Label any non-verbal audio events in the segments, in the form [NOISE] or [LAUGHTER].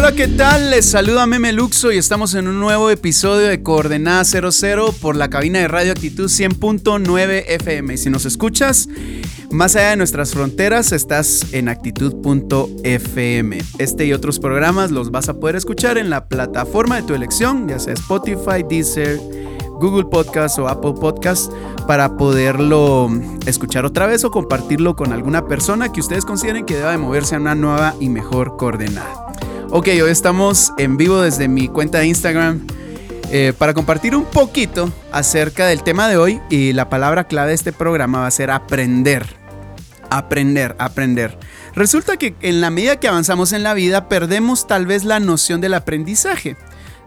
Hola, ¿qué tal? Les saluda Meme Luxo y estamos en un nuevo episodio de Coordenada 00 por la cabina de Radio Actitud 100.9 FM. Si nos escuchas, más allá de nuestras fronteras, estás en actitud.fm. Este y otros programas los vas a poder escuchar en la plataforma de tu elección, ya sea Spotify, Deezer, Google Podcast o Apple Podcast, para poderlo escuchar otra vez o compartirlo con alguna persona que ustedes consideren que deba de moverse a una nueva y mejor coordenada. Ok, hoy estamos en vivo desde mi cuenta de Instagram eh, para compartir un poquito acerca del tema de hoy y la palabra clave de este programa va a ser aprender. Aprender, aprender. Resulta que en la medida que avanzamos en la vida perdemos tal vez la noción del aprendizaje.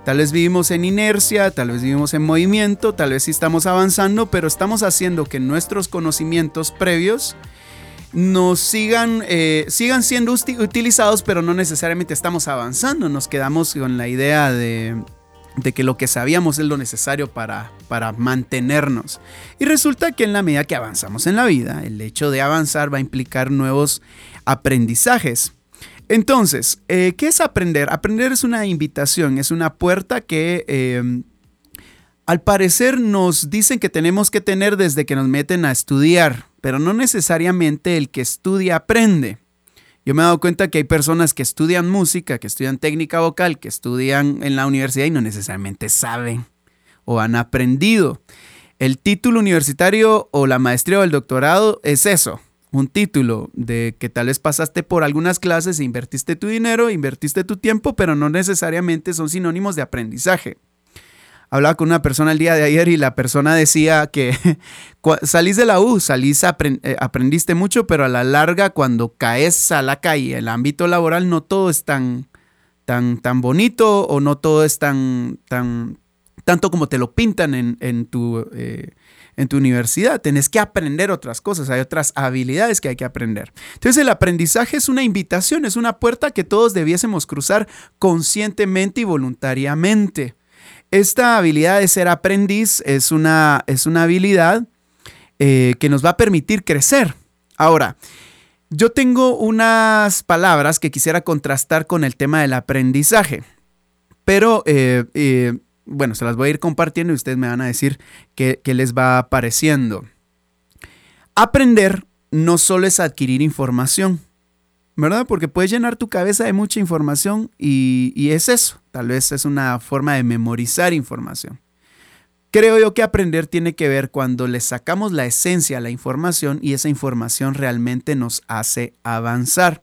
Tal vez vivimos en inercia, tal vez vivimos en movimiento, tal vez sí estamos avanzando, pero estamos haciendo que nuestros conocimientos previos nos sigan, eh, sigan siendo utilizados, pero no necesariamente estamos avanzando. Nos quedamos con la idea de, que lo que sabíamos es lo necesario para, para mantenernos. Y resulta que en la medida que avanzamos en la vida, el hecho de avanzar va a implicar nuevos aprendizajes. Entonces, eh, ¿qué es aprender? Aprender es una invitación, es una puerta que eh, al parecer nos dicen que tenemos que tener desde que nos meten a estudiar pero no necesariamente el que estudia aprende. Yo me he dado cuenta que hay personas que estudian música, que estudian técnica vocal, que estudian en la universidad y no necesariamente saben o han aprendido. El título universitario o la maestría o el doctorado es eso, un título de que tal vez pasaste por algunas clases invertiste tu dinero, invertiste tu tiempo, pero no necesariamente son sinónimos de aprendizaje hablaba con una persona el día de ayer y la persona decía que [LAUGHS] salís de la U, salís, eh, aprendiste mucho, pero a la larga cuando caes a la calle, el ámbito laboral, no todo es tan, tan, tan bonito o no todo es tan, tan, tanto como te lo pintan en, tu, eh, en tu universidad. Tenés que aprender otras cosas, hay otras habilidades que hay que aprender. Entonces el aprendizaje es una invitación, es una puerta que todos debiésemos cruzar conscientemente y voluntariamente. Esta habilidad de ser aprendiz es una, es una habilidad eh, que nos va a permitir crecer. Ahora, yo tengo unas palabras que quisiera contrastar con el tema del aprendizaje, pero eh, eh, bueno, se las voy a ir compartiendo y ustedes me van a decir qué, qué les va pareciendo. Aprender no solo es adquirir información, ¿verdad? Porque puedes llenar tu cabeza de mucha información y, es eso. Tal vez es una forma de memorizar información. Creo yo que aprender tiene que ver cuando le sacamos la esencia a la información y esa información realmente nos hace avanzar.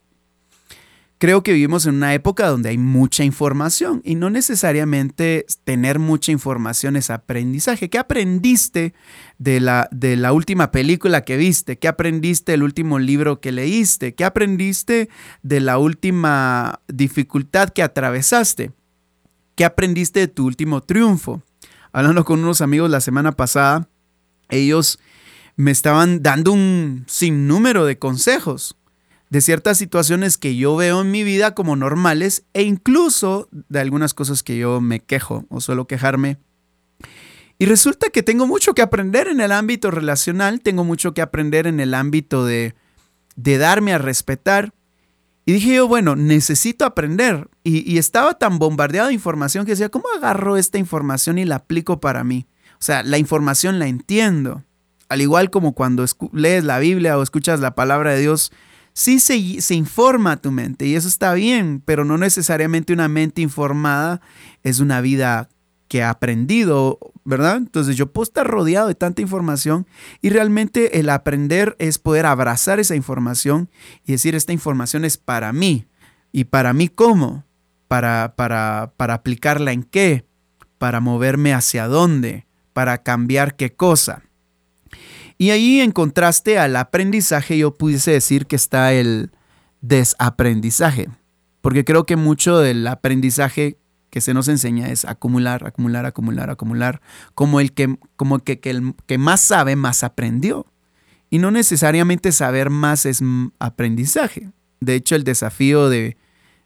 Creo que vivimos en una época donde hay mucha información y no necesariamente tener mucha información es aprendizaje. ¿Qué aprendiste de la, de la última película que viste? ¿Qué aprendiste del último libro que leíste? ¿Qué aprendiste de la última dificultad que atravesaste? ¿Qué aprendiste de tu último triunfo? Hablando con unos amigos la semana pasada, ellos me estaban dando un sinnúmero de consejos de ciertas situaciones que yo veo en mi vida como normales e incluso de algunas cosas que yo me quejo o suelo quejarme. Y resulta que tengo mucho que aprender en el ámbito relacional, tengo mucho que aprender en el ámbito de, de darme a respetar. Y dije yo, bueno, necesito aprender. Y, estaba tan bombardeado de información que decía, ¿cómo agarro esta información y la aplico para mí? O sea, la información la entiendo. Al igual como cuando lees la Biblia o escuchas la palabra de Dios, sí se, informa tu mente y eso está bien, pero no necesariamente una mente informada es una vida que ha aprendido, ¿verdad? Entonces yo puedo estar rodeado de tanta información y realmente el aprender es poder abrazar esa información y decir, esta información es para mí. ¿Y para mí cómo? Para, para, para aplicarla en qué? Para moverme hacia dónde? Para cambiar qué cosa? Y ahí en contraste al aprendizaje yo pudiese decir que está el desaprendizaje, porque creo que mucho del aprendizaje que se nos enseña es acumular, acumular, acumular, acumular, como el que, como que, el que más sabe, más aprendió. Y no necesariamente saber más es aprendizaje. De hecho, el desafío de,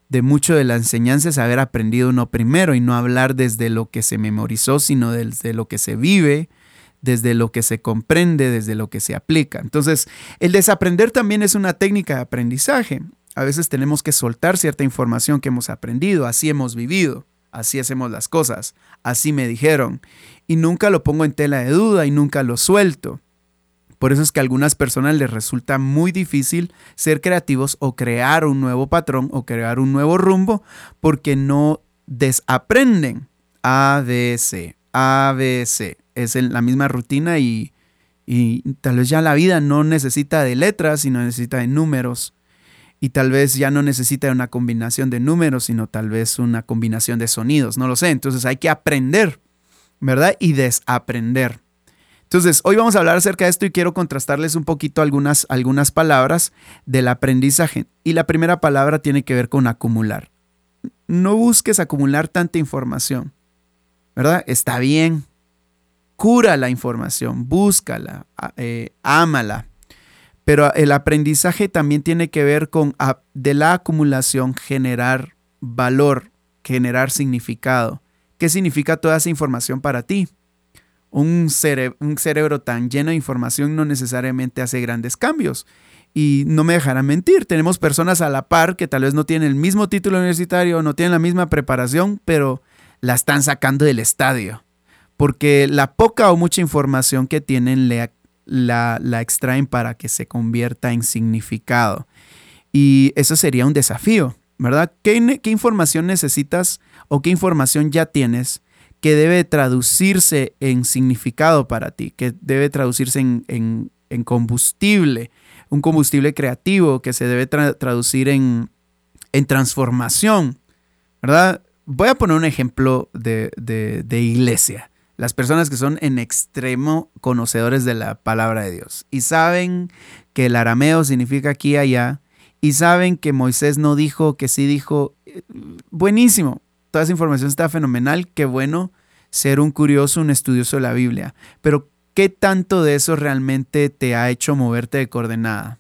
de mucho de la enseñanza es haber aprendido uno primero y no hablar desde lo que se memorizó, sino desde lo que se vive, desde lo que se comprende, desde lo que se aplica. Entonces, el desaprender también es una técnica de aprendizaje. A veces tenemos que soltar cierta información que hemos aprendido, así hemos vivido así hacemos las cosas, así me dijeron, y nunca lo pongo en tela de duda y nunca lo suelto. Por eso es que a algunas personas les resulta muy difícil ser creativos o crear un nuevo patrón o crear un nuevo rumbo porque no desaprenden ABC, ABC. Es la misma rutina y, y tal vez ya la vida no necesita de letras, sino necesita de números y tal vez ya no necesita una combinación de números, sino tal vez una combinación de sonidos, no lo sé. Entonces hay que aprender, ¿verdad? Y desaprender. Entonces, hoy vamos a hablar acerca de esto y quiero contrastarles un poquito algunas, algunas palabras del aprendizaje. Y la primera palabra tiene que ver con acumular. No busques acumular tanta información, ¿verdad? Está bien. Cura la información, búscala, eh, ámala, pero el aprendizaje también tiene que ver con de la acumulación generar valor, generar significado. ¿Qué significa toda esa información para ti? Un, un cerebro tan lleno de información no necesariamente hace grandes cambios. Y no me dejarán mentir, tenemos personas a la par que tal vez no tienen el mismo título universitario, no tienen la misma preparación, pero la están sacando del estadio. Porque la poca o mucha información que tienen le, la, extraen para que se convierta en significado. Y eso sería un desafío, ¿verdad? ¿Qué, información necesitas o qué información ya tienes que debe traducirse en significado para ti, que debe traducirse en, combustible, un combustible creativo que se debe traducir en, transformación, ¿verdad? Voy a poner un ejemplo de, de iglesia las personas que son en extremo conocedores de la palabra de Dios y saben que el arameo significa aquí y allá y saben que Moisés no dijo, que sí dijo, eh, buenísimo, toda esa información está fenomenal, qué bueno ser un curioso, un estudioso de la Biblia, pero ¿qué tanto de eso realmente te ha hecho moverte de coordenada?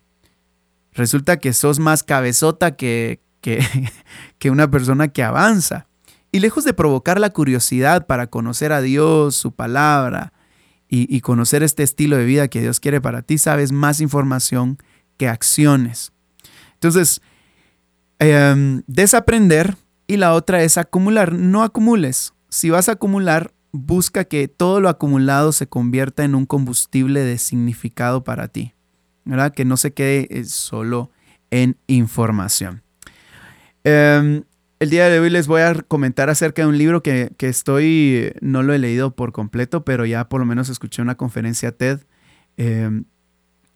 Resulta que sos más cabezota que, que, [LAUGHS] que una persona que avanza. Y lejos de provocar la curiosidad para conocer a Dios, su palabra y, conocer este estilo de vida que Dios quiere para ti, sabes más información que acciones. Entonces, em, desaprender y la otra es acumular. No acumules. Si vas a acumular, busca que todo lo acumulado se convierta en un combustible de significado para ti. ¿verdad? Que no se quede eh, solo en información. Em, el día de hoy les voy a comentar acerca de un libro que, estoy, no lo he leído por completo, pero ya por lo menos escuché una conferencia TED. Em,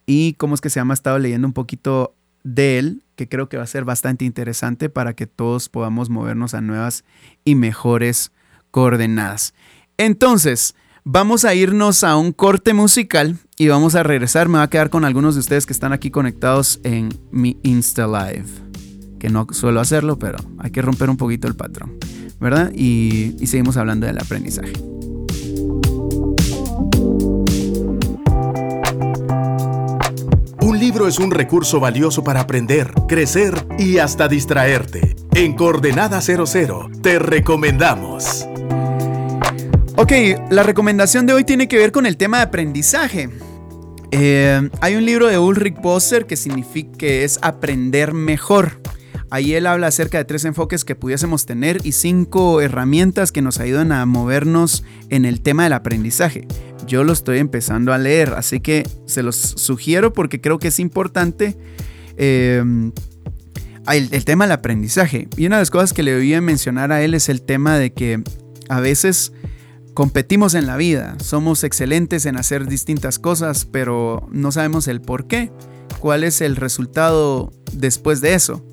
y cómo es que se llama, he estado leyendo un poquito de él, que creo que va a ser bastante interesante para que todos podamos movernos a nuevas y mejores coordenadas. Entonces, vamos a irnos a un corte musical y vamos a regresar. Me va a quedar con algunos de ustedes que están aquí conectados en mi Insta Live que no suelo hacerlo, pero hay que romper un poquito el patrón, ¿verdad? Y, y seguimos hablando del aprendizaje. Un libro es un recurso valioso para aprender, crecer y hasta distraerte. En Coordenada 00 te recomendamos. Ok, la recomendación de hoy tiene que ver con el tema de aprendizaje. Eh, hay un libro de Ulrich Bosser que significa que es aprender mejor. Ahí él habla acerca de tres enfoques que pudiésemos tener y cinco herramientas que nos ayudan a movernos en el tema del aprendizaje. Yo lo estoy empezando a leer, así que se los sugiero porque creo que es importante em, el, tema del aprendizaje. Y una de las cosas que le oí mencionar a él es el tema de que a veces competimos en la vida, somos excelentes en hacer distintas cosas, pero no sabemos el por qué, cuál es el resultado después de eso.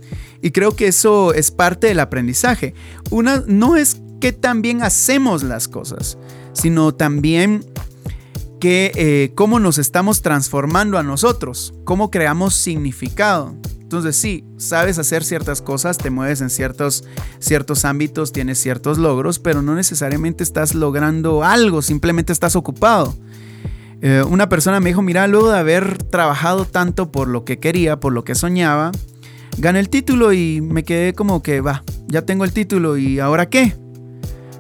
Y creo que eso es parte del aprendizaje. Una no es que también hacemos las cosas, sino también que eh, cómo nos estamos transformando a nosotros, cómo creamos significado, Entonces sí, sabes hacer ciertas cosas, te mueves en ciertos, ciertos ámbitos, tienes ciertos logros, pero no necesariamente estás logrando algo, simplemente estás ocupado. Eh, una persona me dijo, mira, luego de haber trabajado tanto por lo que quería, por lo que soñaba, gané el título y me quedé como que, va, ya tengo el título y ahora qué?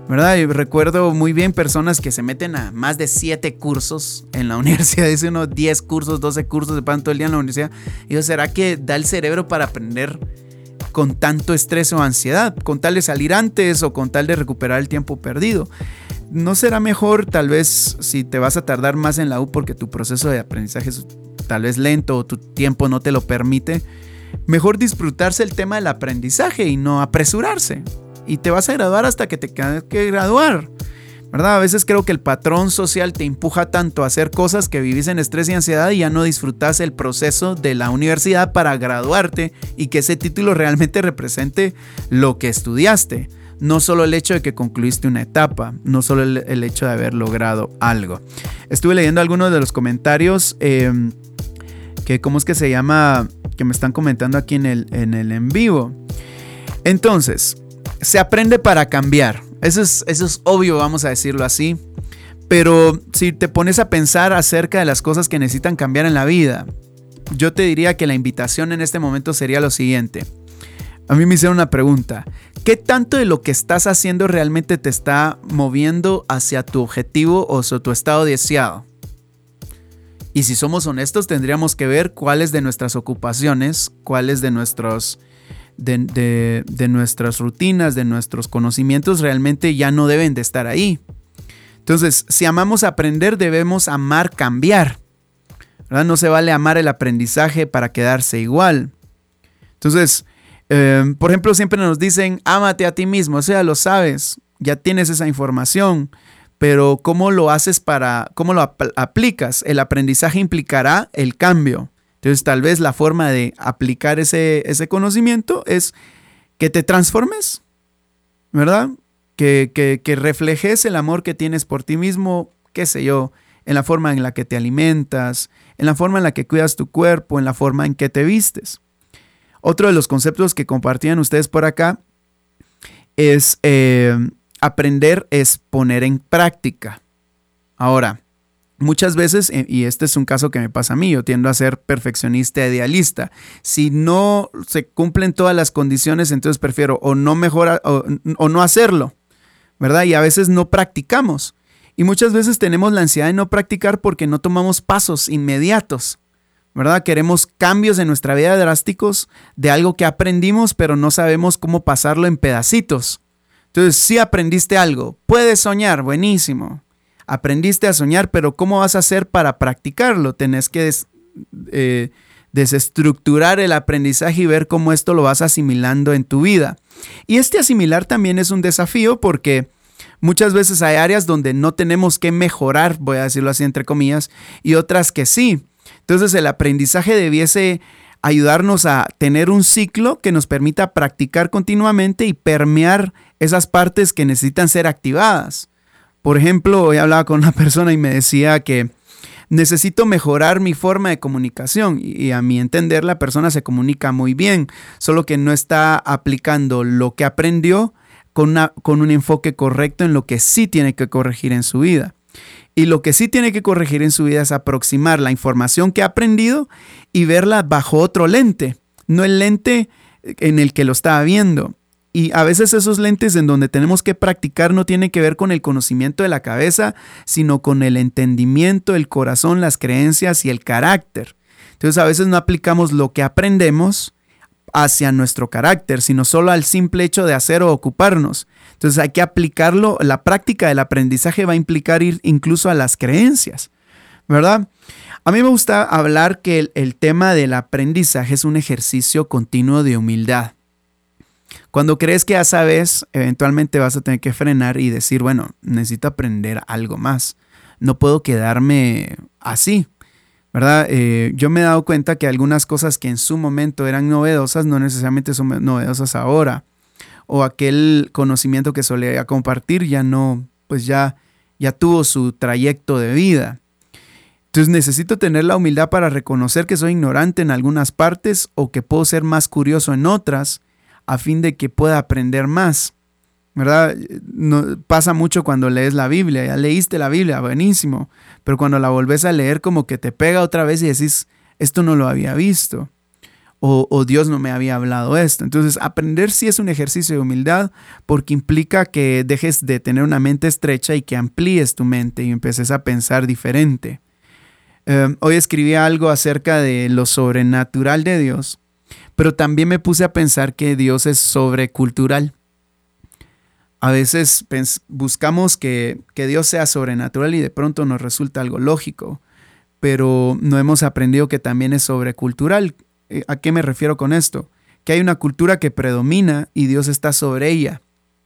¿verdad? Y recuerdo muy bien personas que se meten a más de 7 cursos en la [LAUGHS] universidad, dice uno 10 cursos, 12 cursos, de pan todo el día en la universidad. Y yo, ¿será que da el cerebro para aprender con tanto estrés o ansiedad? Con tal de salir antes o con tal de recuperar el tiempo perdido. ¿No será mejor tal vez si te vas a tardar más en la U porque tu proceso de aprendizaje es tal vez lento o tu tiempo no te lo permite? Mejor disfrutarse el tema del aprendizaje y no apresurarse y te vas a graduar hasta que te tengas que graduar. ¿verdad? A veces creo que el patrón social te empuja tanto a hacer cosas que vivís en estrés y ansiedad y ya no disfrutas el proceso de la universidad para graduarte y que ese título realmente represente lo que estudiaste. No solo el hecho de que concluiste una etapa, no solo el, hecho de haber logrado algo. Estuve leyendo algunos de los comentarios em, que, ¿cómo es que se llama? Que me están comentando aquí en el en, el en vivo. Entonces, se aprende para cambiar. Eso es, eso es obvio, vamos a decirlo así. Pero si te pones a pensar acerca de las cosas que necesitan cambiar en la vida, yo te diría que la invitación en este momento sería lo siguiente. A mí me hicieron una pregunta. ¿Qué tanto de lo que estás haciendo realmente te está moviendo hacia tu objetivo o hacia tu estado deseado? Y si somos honestos, tendríamos que ver cuáles de nuestras ocupaciones, cuáles de nuestros de, nuestras rutinas, de nuestros conocimientos, realmente ya no deben de estar ahí. Entonces, si amamos aprender, debemos amar cambiar. No se vale amar el aprendizaje para quedarse igual. Entonces, em, por ejemplo, siempre nos dicen, ámate a ti mismo, o sea, lo sabes, ya tienes esa información, pero ¿cómo lo haces para, cómo lo aplicas? El aprendizaje implicará el cambio. Entonces tal vez la forma de aplicar ese, ese conocimiento es que te transformes, ¿verdad? Que, que, reflejes el amor que tienes por ti mismo, qué sé yo, en la forma en la que te alimentas, en la forma en la que cuidas tu cuerpo, en la forma en que te vistes. Otro de los conceptos que compartían ustedes por acá es eh, aprender es poner en práctica. Ahora, Muchas veces, eh, y este es un caso que me pasa a mí, yo tiendo a ser perfeccionista idealista. Si no se cumplen todas las condiciones, entonces prefiero o no mejorar o, no hacerlo, ¿verdad? Y a veces no practicamos. Y muchas veces tenemos la ansiedad de no practicar porque no tomamos pasos inmediatos, ¿verdad? Queremos cambios en nuestra vida drásticos de algo que aprendimos, pero no sabemos cómo pasarlo en pedacitos. Entonces, si aprendiste algo, puedes soñar, buenísimo aprendiste a soñar, pero ¿cómo vas a hacer para practicarlo? Tenés que eh, desestructurar el aprendizaje y ver cómo esto lo vas asimilando en tu vida. Y este asimilar también es un desafío porque muchas veces hay áreas donde no tenemos que mejorar, voy a decirlo así entre comillas, y otras que sí. Entonces el aprendizaje debiese ayudarnos a tener un ciclo que nos permita practicar continuamente y permear esas partes que necesitan ser activadas. Por ejemplo, hoy hablaba con una [LAUGHS] persona y me decía que necesito mejorar mi forma de comunicación y a mi entender la persona se comunica muy bien, solo que no está aplicando lo que aprendió con, con un enfoque correcto en lo que sí tiene que corregir en su vida. Y lo que sí tiene que corregir en su vida es aproximar la información que ha aprendido y verla bajo otro lente, no el lente en el que lo estaba viendo. Y a veces esos lentes en donde tenemos que practicar no tienen que ver con el conocimiento de la cabeza, sino con el entendimiento, el corazón, las creencias y el carácter. Entonces a veces no aplicamos lo que aprendemos hacia nuestro carácter, sino solo al simple hecho de hacer o ocuparnos. Entonces hay que aplicarlo, la práctica del aprendizaje va a implicar ir incluso a las creencias, ¿verdad? A mí me gusta hablar que el, el tema del aprendizaje es un ejercicio continuo de humildad. Cuando crees que ya sabes, eventualmente vas a tener que frenar y decir, bueno, necesito aprender algo más. No puedo quedarme así, ¿verdad? Eh, yo me he dado cuenta que algunas cosas que en su momento eran novedosas no necesariamente son novedosas ahora. O aquel conocimiento que solía compartir ya no, pues ya, ya tuvo su trayecto de vida. Entonces necesito tener la humildad para reconocer que soy ignorante en algunas partes o que puedo ser más curioso en otras a fin de que pueda aprender más. ¿Verdad? No, pasa mucho cuando lees la Biblia, ya leíste la Biblia, buenísimo, pero cuando la volvés a leer como que te pega otra vez y decís, esto no lo había visto o, Dios no me había hablado esto. Entonces, aprender sí es un ejercicio de humildad porque implica que dejes de tener una mente estrecha y que amplíes tu mente y empieces a pensar diferente. Em, hoy escribí algo acerca de lo sobrenatural de Dios, pero también me puse a pensar que Dios es sobrecultural. A veces buscamos que, Dios sea sobrenatural y de pronto nos resulta algo lógico, pero no hemos aprendido que también es sobrecultural eh, ¿A qué me refiero con esto? Que hay una cultura que predomina y Dios está sobre ella.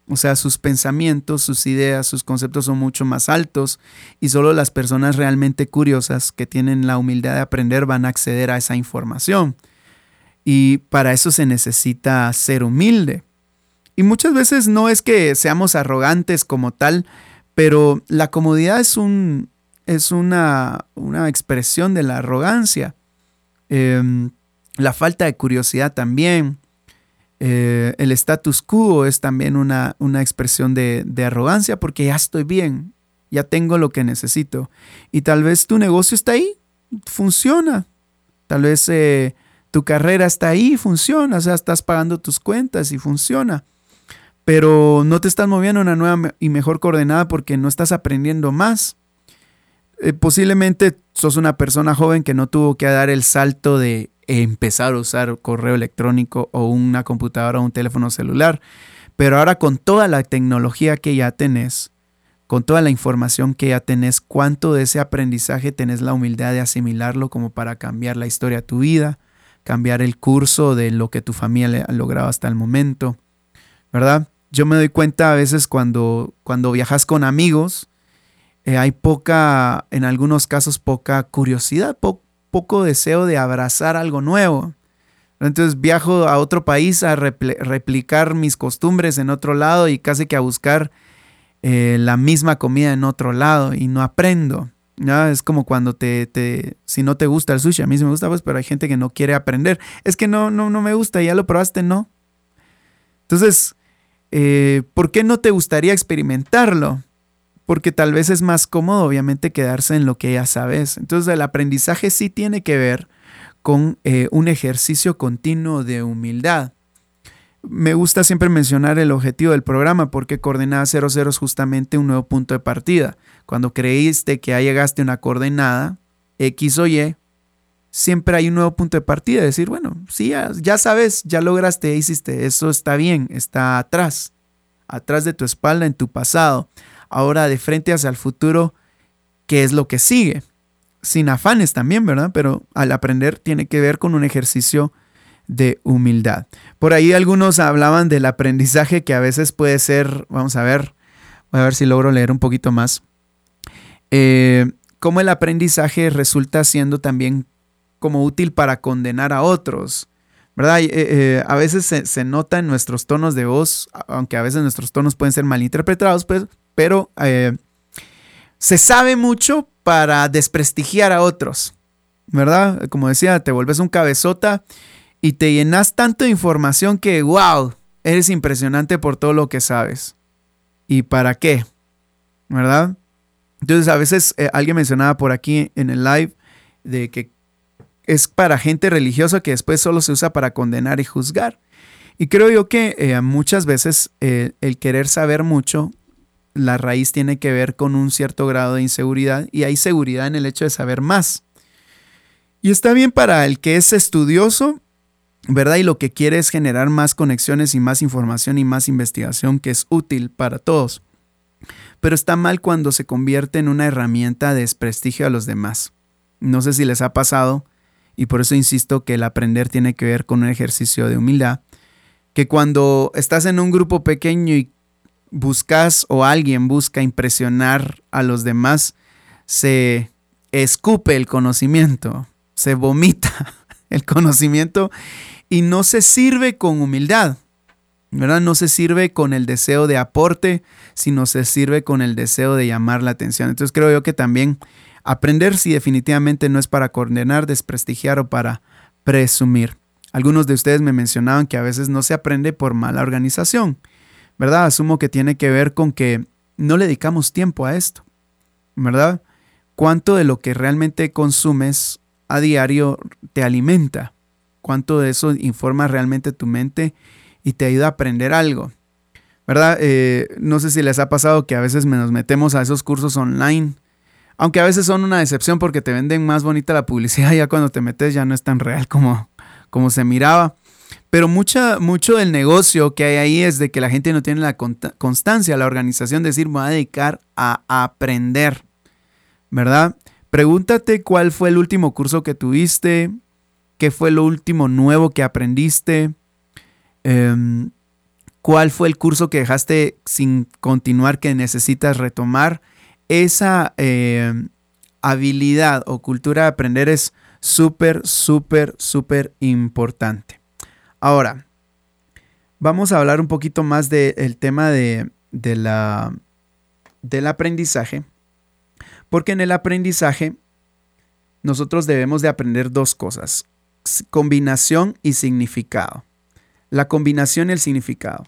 O sea, sus pensamientos, sus ideas, sus conceptos son mucho más altos y solo las personas realmente curiosas que tienen la humildad de aprender van a acceder a esa información. Y para eso se necesita ser humilde. Y muchas veces no es que seamos arrogantes como tal, pero la comodidad es, un, es una, una expresión de la arrogancia. Eh, la falta de curiosidad también. Eh, el status quo es también una, una expresión de, arrogancia porque ya estoy bien, ya tengo lo que necesito. Y tal vez tu negocio está ahí, funciona. Tal vez eh, tu carrera está ahí, funciona. O sea, estás pagando tus cuentas y funciona. Pero no te estás moviendo a una nueva y mejor coordenada porque no estás aprendiendo más. Eh, posiblemente sos una persona joven que no tuvo que dar el salto de empezar a usar correo electrónico o una computadora o un teléfono celular. Pero ahora con toda la tecnología que ya tenés, con toda la información que ya tenés, cuánto de ese aprendizaje tenés la humildad de asimilarlo como para cambiar la historia de tu vida, cambiar el curso de lo que tu familia ha logrado hasta el momento, ¿verdad? Yo me doy cuenta a veces cuando, cuando viajas con amigos, eh, hay poca, en algunos casos, poca curiosidad, poco deseo de abrazar algo nuevo. Entonces viajo a otro país a replicar mis costumbres en otro lado y casi que a buscar eh, la misma comida en otro lado y no aprendo. ¿ya? Es como cuando te, te, si no te gusta el sushi, a mí me gusta, pues, pero hay gente que no quiere aprender. Es que no, no, no me gusta, ya lo probaste, no. Entonces, eh, ¿por qué no te gustaría experimentarlo? porque tal vez es más cómodo obviamente quedarse en lo que ya sabes. Entonces el aprendizaje sí tiene que ver con eh, un ejercicio continuo de humildad. Me gusta siempre mencionar el objetivo del programa porque coordenada 00 es justamente un nuevo punto de partida. Cuando creíste que ya llegaste a una coordenada X o Y, siempre hay un nuevo punto de partida. Decir, bueno, sí, ya, sabes, ya lograste, hiciste, eso está bien, está atrás, atrás de tu espalda, en tu pasado ahora de frente hacia el futuro, qué es lo que sigue. Sin afanes también, ¿verdad? Pero al aprender tiene que ver con un ejercicio de humildad. Por ahí algunos hablaban del aprendizaje que a veces puede ser, vamos a ver, voy a ver si logro leer un poquito más, eh, cómo el aprendizaje resulta siendo también como útil para condenar a otros. ¿verdad? Eh, eh, a veces se, se, nota en nuestros tonos de voz, aunque a veces nuestros tonos pueden ser malinterpretados, pues, pero eh, se sabe mucho para desprestigiar a otros, ¿verdad? Como decía, te vuelves un cabezota y te llenas tanto de información que, wow, eres impresionante por todo lo que sabes. ¿Y para qué? ¿Verdad? Entonces a veces alguien mencionaba por aquí en el live de que es para gente religiosa que después solo se usa para condenar y juzgar. Y creo yo que eh, muchas veces el querer saber mucho la raíz tiene que ver con un cierto grado de inseguridad y hay seguridad en el hecho de saber más. Y está bien para el que es estudioso, ¿verdad? Y lo que quiere es generar más conexiones y más información y más investigación que es útil para todos. Pero está mal cuando se convierte en una herramienta de desprestigio a los demás. No sé si les ha pasado, y por eso insisto que el aprender tiene que ver con un ejercicio de humildad, que cuando estás en un grupo pequeño y buscas o alguien busca impresionar a los demás, se escupe el conocimiento, se vomita [LAUGHS] el conocimiento y no se sirve con humildad. ¿verdad? No se sirve con el deseo de aporte, sino se sirve con el deseo de llamar la atención. Entonces creo yo que también Aprender si definitivamente no es para condenar, desprestigiar o para presumir. Algunos de ustedes me mencionaban que a veces no se aprende por mala organización, ¿verdad? Asumo que tiene que ver con que no le dedicamos tiempo a esto, ¿verdad? ¿Cuánto de lo que realmente consumes a diario te alimenta? ¿Cuánto de eso informa realmente tu mente y te ayuda a aprender algo? ¿Verdad? Eh, no sé si les ha pasado que a veces nos metemos a esos cursos online, aunque a veces son una decepción porque te venden más bonita la publicidad, [LAUGHS] ya cuando te metes ya no es tan real como, como se miraba. Pero mucha, mucho del negocio que hay ahí es de que la gente no tiene la constancia, la organización de decir, me voy a dedicar a aprender, ¿verdad? Pregúntate cuál fue el último curso que tuviste, qué fue lo último nuevo que aprendiste, em, cuál fue el curso que dejaste sin continuar que necesitas retomar. Esa em, habilidad o cultura de aprender es súper, súper, súper importante. Ahora, vamos a hablar un poquito más del tema de, la, del aprendizaje, porque en el aprendizaje nosotros debemos de aprender dos cosas, combinación y significado. La combinación y el significado.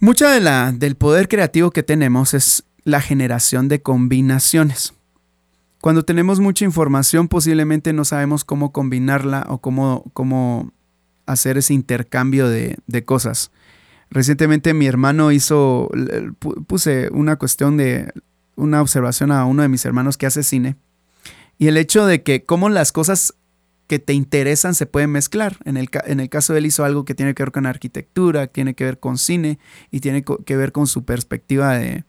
Mucha de la, del poder creativo que tenemos es la generación de combinaciones. Cuando tenemos mucha información, posiblemente no sabemos cómo combinarla o cómo, cómo hacer ese intercambio de, de cosas. Recientemente mi hermano hizo, puse una cuestión de, una observación a uno de mis hermanos que hace cine. Y el hecho de que cómo las cosas que te interesan se pueden mezclar. En el, en el caso de él hizo algo que tiene que ver con arquitectura, tiene que ver con cine y tiene que ver con su perspectiva de,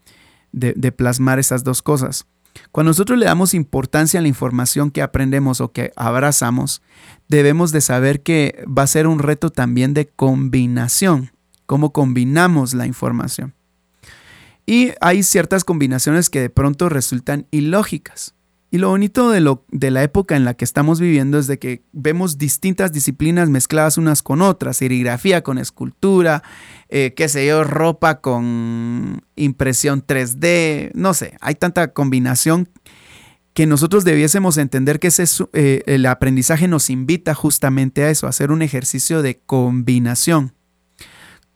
de plasmar esas dos cosas. Cuando nosotros le damos importancia a la información que aprendemos o que abrazamos, debemos de saber que va a ser un reto también de combinación, cómo combinamos la información. Y hay ciertas combinaciones que de pronto resultan ilógicas. Y lo bonito de, la época en la que estamos viviendo es de que vemos distintas disciplinas mezcladas unas con otras, serigrafía con escultura, eh, qué sé yo, ropa con impresión 3D, no sé, hay tanta combinación que nosotros debiésemos entender que ese, eh, el aprendizaje nos invita justamente a eso, a hacer un ejercicio de combinación.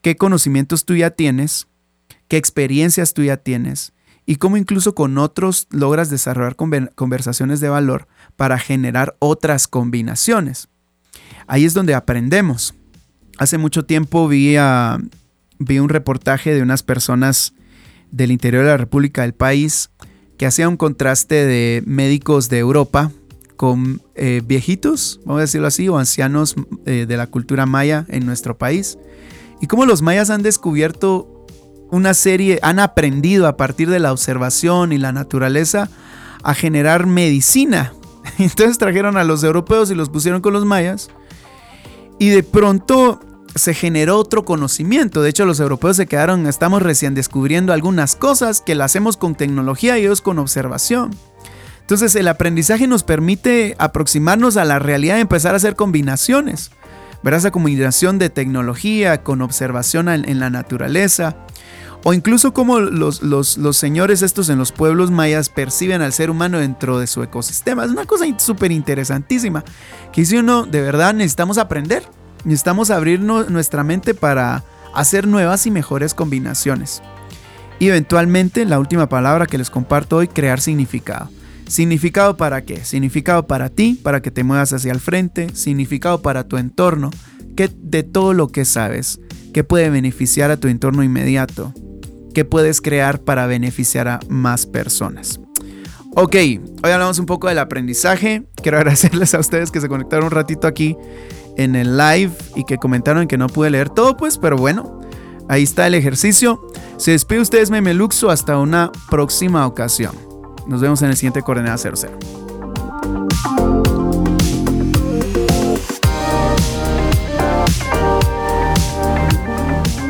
¿Qué conocimientos tú ya tienes? ¿Qué experiencias tú ya tienes? Y cómo incluso con otros logras desarrollar conversaciones de valor para generar otras combinaciones. Ahí es donde aprendemos. Hace mucho tiempo vi, vi un reportaje de unas personas del interior de la República del país que hacía un contraste de médicos de Europa con eh, viejitos, vamos a decirlo así, o ancianos eh, de la cultura maya en nuestro país. Y cómo los mayas han descubierto una serie, han aprendido a partir de la observación y la naturaleza a generar medicina. [LAUGHS] Entonces trajeron a los europeos y los pusieron con los mayas. Y de pronto se generó otro conocimiento. De hecho, los europeos se quedaron, estamos recién descubriendo algunas cosas que las hacemos con tecnología y ellos con observación. Entonces el aprendizaje nos permite aproximarnos a la realidad y empezar a hacer combinaciones. Verás esa combinación de tecnología con observación en la naturaleza o incluso cómo los, los, señores estos en los pueblos mayas perciben al ser humano dentro de su ecosistema. Es una cosa súper interesantísima. Que si uno de verdad necesitamos aprender. Necesitamos abrir nuestra mente para hacer nuevas y mejores combinaciones. Y eventualmente, la última palabra que les comparto hoy, crear significado. ¿Significado para qué? Significado para ti, para que te muevas hacia el frente. Significado para tu entorno, que de todo lo que sabes, que puede beneficiar a tu entorno inmediato, que puedes crear para beneficiar a más personas. Ok, hoy hablamos un poco del aprendizaje. Quiero [LAUGHS] agradecerles a ustedes que se conectaron un ratito aquí en el live y que comentaron que no pude leer todo, pues, pero bueno, ahí está el ejercicio. Se despide ustedes, Memeluxo, hasta una próxima ocasión. Nos vemos en el siguiente Coordenada 00.